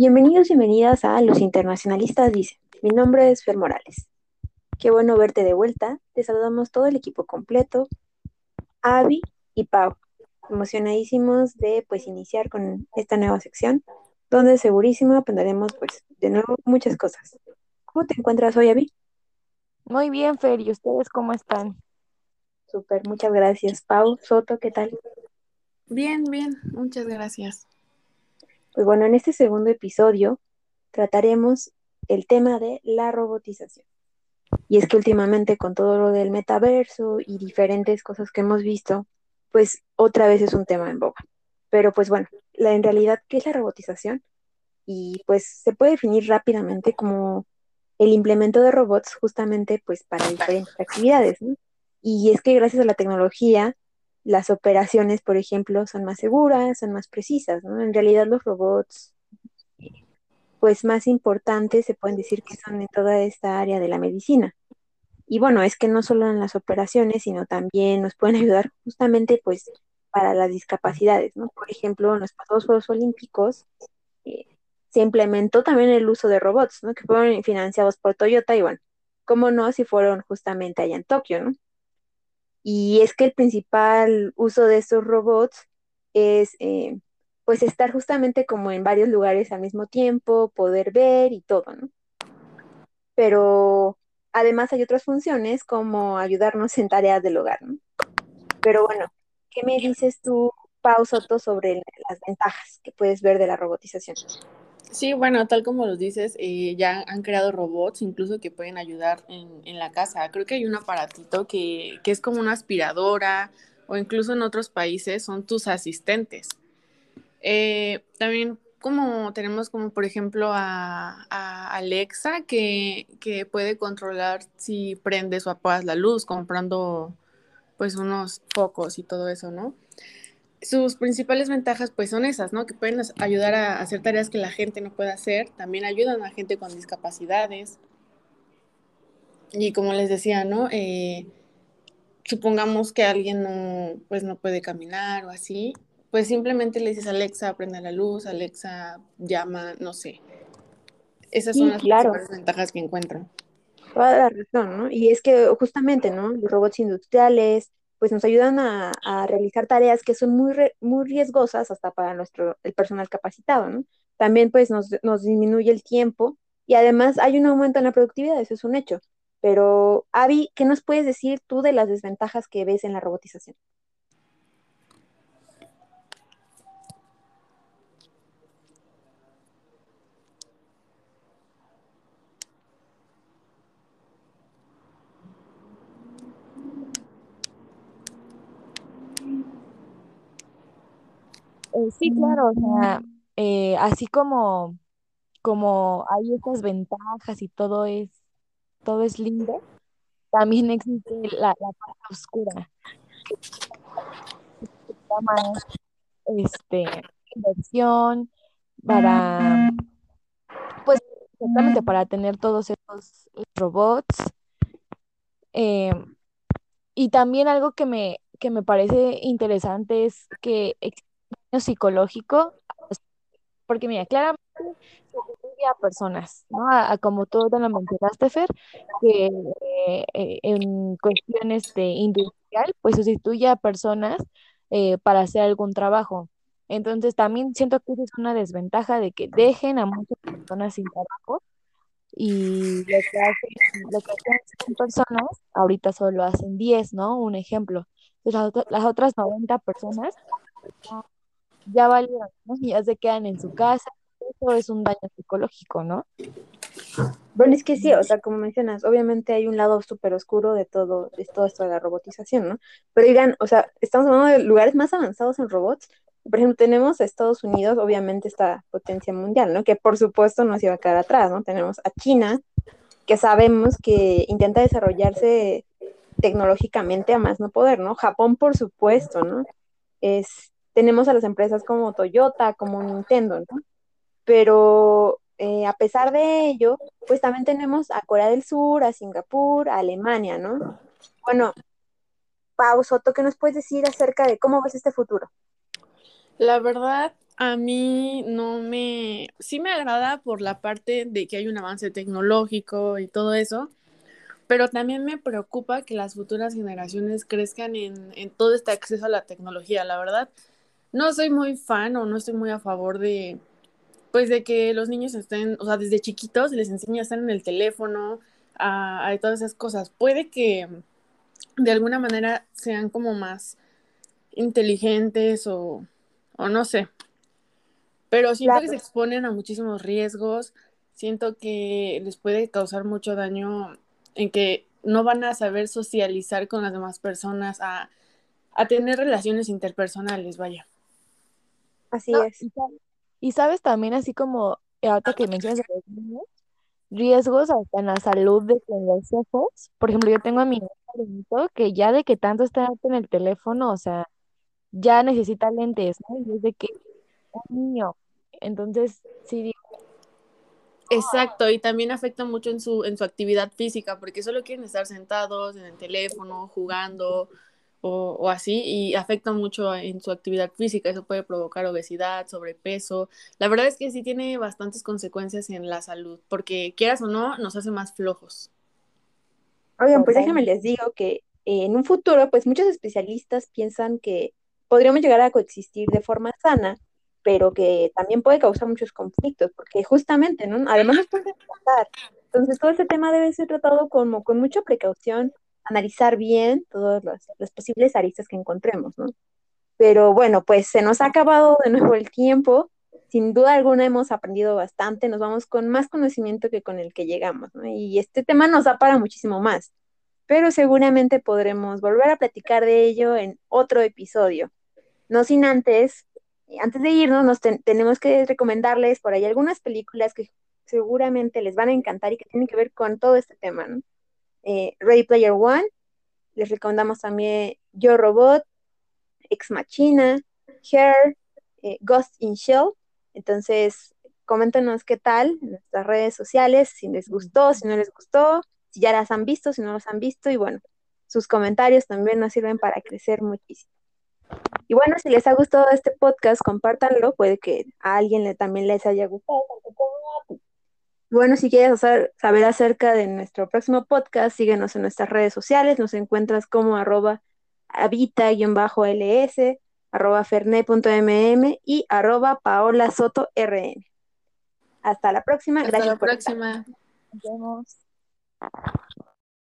Bienvenidos, bienvenidas a Los Internacionalistas Dicen. Mi nombre es Fer Morales. Qué bueno verte de vuelta. Te saludamos todo el equipo completo, Avi y Pau. Emocionadísimos de pues iniciar con esta nueva sección, donde segurísimo aprenderemos pues de nuevo muchas cosas. ¿Cómo te encuentras hoy, Avi? Muy bien, Fer, ¿y ustedes cómo están? Súper, muchas gracias. Pau, Soto, ¿qué tal? Bien, bien, muchas gracias. Pues bueno, en este segundo episodio trataremos el tema de la robotización. Y es que últimamente con todo lo del metaverso y diferentes cosas que hemos visto, pues otra vez es un tema en boga. Pero pues bueno, la, en realidad, ¿qué es la robotización? Y pues se puede definir rápidamente como el implemento de robots justamente pues para diferentes actividades. Y es que gracias a la tecnología las operaciones, por ejemplo, son más seguras, son más precisas, ¿no? En realidad los robots, pues más importantes, se pueden decir que son en toda esta área de la medicina. Y bueno, es que no solo en las operaciones, sino también nos pueden ayudar justamente, pues, para las discapacidades, ¿no? Por ejemplo, en los pasados Juegos Olímpicos eh, se implementó también el uso de robots, ¿no? Que fueron financiados por Toyota y bueno, cómo no si fueron justamente allá en Tokio, ¿no? Y es que el principal uso de estos robots es eh, pues estar justamente como en varios lugares al mismo tiempo, poder ver y todo, ¿no? Pero además hay otras funciones como ayudarnos en tareas del hogar, ¿no? Pero bueno, ¿qué me dices tú, Pau Soto, sobre las ventajas que puedes ver de la robotización? Sí, bueno, tal como lo dices, eh, ya han creado robots incluso que pueden ayudar en, en la casa. Creo que hay un aparatito que, que, es como una aspiradora o incluso en otros países son tus asistentes. Eh, también como tenemos como por ejemplo a, a Alexa que, que, puede controlar si prendes o apagas la luz comprando pues unos focos y todo eso, ¿no? Sus principales ventajas pues son esas, ¿no? Que pueden ayudar a hacer tareas que la gente no puede hacer, también ayudan a gente con discapacidades. Y como les decía, ¿no? Eh, supongamos que alguien no, pues no puede caminar o así, pues simplemente le dices Alexa, prende la luz, Alexa llama, no sé. Esas son las claro. principales ventajas que encuentro. Toda la razón, ¿no? Y es que justamente, ¿no? Los robots industriales, pues nos ayudan a, a realizar tareas que son muy, re, muy riesgosas hasta para nuestro, el personal capacitado, ¿no? También pues nos, nos disminuye el tiempo y además hay un aumento en la productividad, eso es un hecho. Pero, Avi, ¿qué nos puedes decir tú de las desventajas que ves en la robotización? Eh, sí, claro, o sea, eh, así como, como hay estas ventajas y todo es, todo es lindo, también existe la, la parte oscura. Se llama este, inversión para, pues, exactamente para tener todos estos robots. Eh, y también algo que me, que me parece interesante es que existe psicológico, porque mira, claramente se a personas, ¿no? A, como tú te lo mencionaste, Fer, que eh, en cuestiones de industrial, pues sustituye a personas eh, para hacer algún trabajo. Entonces también siento que es una desventaja de que dejen a muchas personas sin trabajo y lo que hacen, lo que hacen 100 personas, ahorita solo hacen 10, ¿no? Un ejemplo. Las, las otras 90 personas ya valieron, ¿no? ya se quedan en su casa, eso es un daño psicológico, ¿no? Bueno, es que sí, o sea, como mencionas, obviamente hay un lado súper oscuro de todo, de todo esto de la robotización, ¿no? Pero digan, o sea, estamos hablando de lugares más avanzados en robots. Por ejemplo, tenemos a Estados Unidos, obviamente esta potencia mundial, ¿no? Que por supuesto nos iba a quedar atrás, ¿no? Tenemos a China, que sabemos que intenta desarrollarse tecnológicamente a más no poder, ¿no? Japón, por supuesto, ¿no? Es, tenemos a las empresas como Toyota, como Nintendo, ¿no? Pero eh, a pesar de ello, pues también tenemos a Corea del Sur, a Singapur, a Alemania, ¿no? Bueno, Pau Soto, ¿qué nos puedes decir acerca de cómo ves este futuro? La verdad, a mí no me, sí me agrada por la parte de que hay un avance tecnológico y todo eso, pero también me preocupa que las futuras generaciones crezcan en, en todo este acceso a la tecnología, la verdad. No soy muy fan o no estoy muy a favor de, pues de que los niños estén, o sea, desde chiquitos les enseña a estar en el teléfono, a, a todas esas cosas. Puede que de alguna manera sean como más inteligentes o, o no sé, pero siento que se exponen a muchísimos riesgos, siento que les puede causar mucho daño en que no van a saber socializar con las demás personas, a, a tener relaciones interpersonales, vaya. Así No, es. y, sab- y sabes también así como eh, ahorita que mencionas a los niños, riesgos hasta en la salud de los ojos. Por ejemplo, yo tengo a mi sobrinito que ya de que tanto está en el teléfono, o sea, ya necesita lentes, ¿no? Y es de que un niño. Entonces, sí, digo, Exacto, y también afecta mucho en su, en su actividad física, porque solo quieren estar sentados en el teléfono, jugando o, o así, y afecta mucho en su actividad física. Eso puede provocar obesidad, sobrepeso. La verdad es que sí tiene bastantes consecuencias en la salud, porque quieras o no, nos hace más flojos. Oigan, pues déjenme les digo que eh, en un futuro, pues muchos especialistas piensan que podríamos llegar a coexistir de forma sana, pero que también puede causar muchos conflictos, porque justamente, ¿no? Además nos puede matar. Entonces, todo este tema debe ser tratado como con mucha precaución, analizar bien todas las, posibles aristas que encontremos, ¿no? Pero bueno, pues se nos ha acabado de nuevo el tiempo. Sin duda alguna hemos aprendido bastante, nos vamos con más conocimiento que con el que llegamos, ¿no? Y este tema nos da para muchísimo más, pero seguramente podremos volver a platicar de ello en otro episodio. No sin antes, antes de irnos, nos ten- tenemos que recomendarles por ahí algunas películas que seguramente les van a encantar y que tienen que ver con todo este tema, ¿no? Eh, Ready Player One, les recomendamos también Yo Robot, Ex Machina, Her, eh, Ghost in Shell. Entonces, coméntenos qué tal en nuestras redes sociales, si les gustó, si no les gustó, si ya las han visto, si no las han visto, y bueno, sus comentarios también nos sirven para crecer muchísimo. Y bueno, si les ha gustado este podcast, compártanlo, puede que a alguien le, también les haya gustado. Bueno, si quieres hacer- saber acerca de nuestro próximo podcast, síguenos en nuestras redes sociales, nos encuentras como arroba habita-ls, arroba fernet.mm y arroba paola soto rn. Hasta la próxima, Hasta gracias la por estar. próxima. Nos vemos.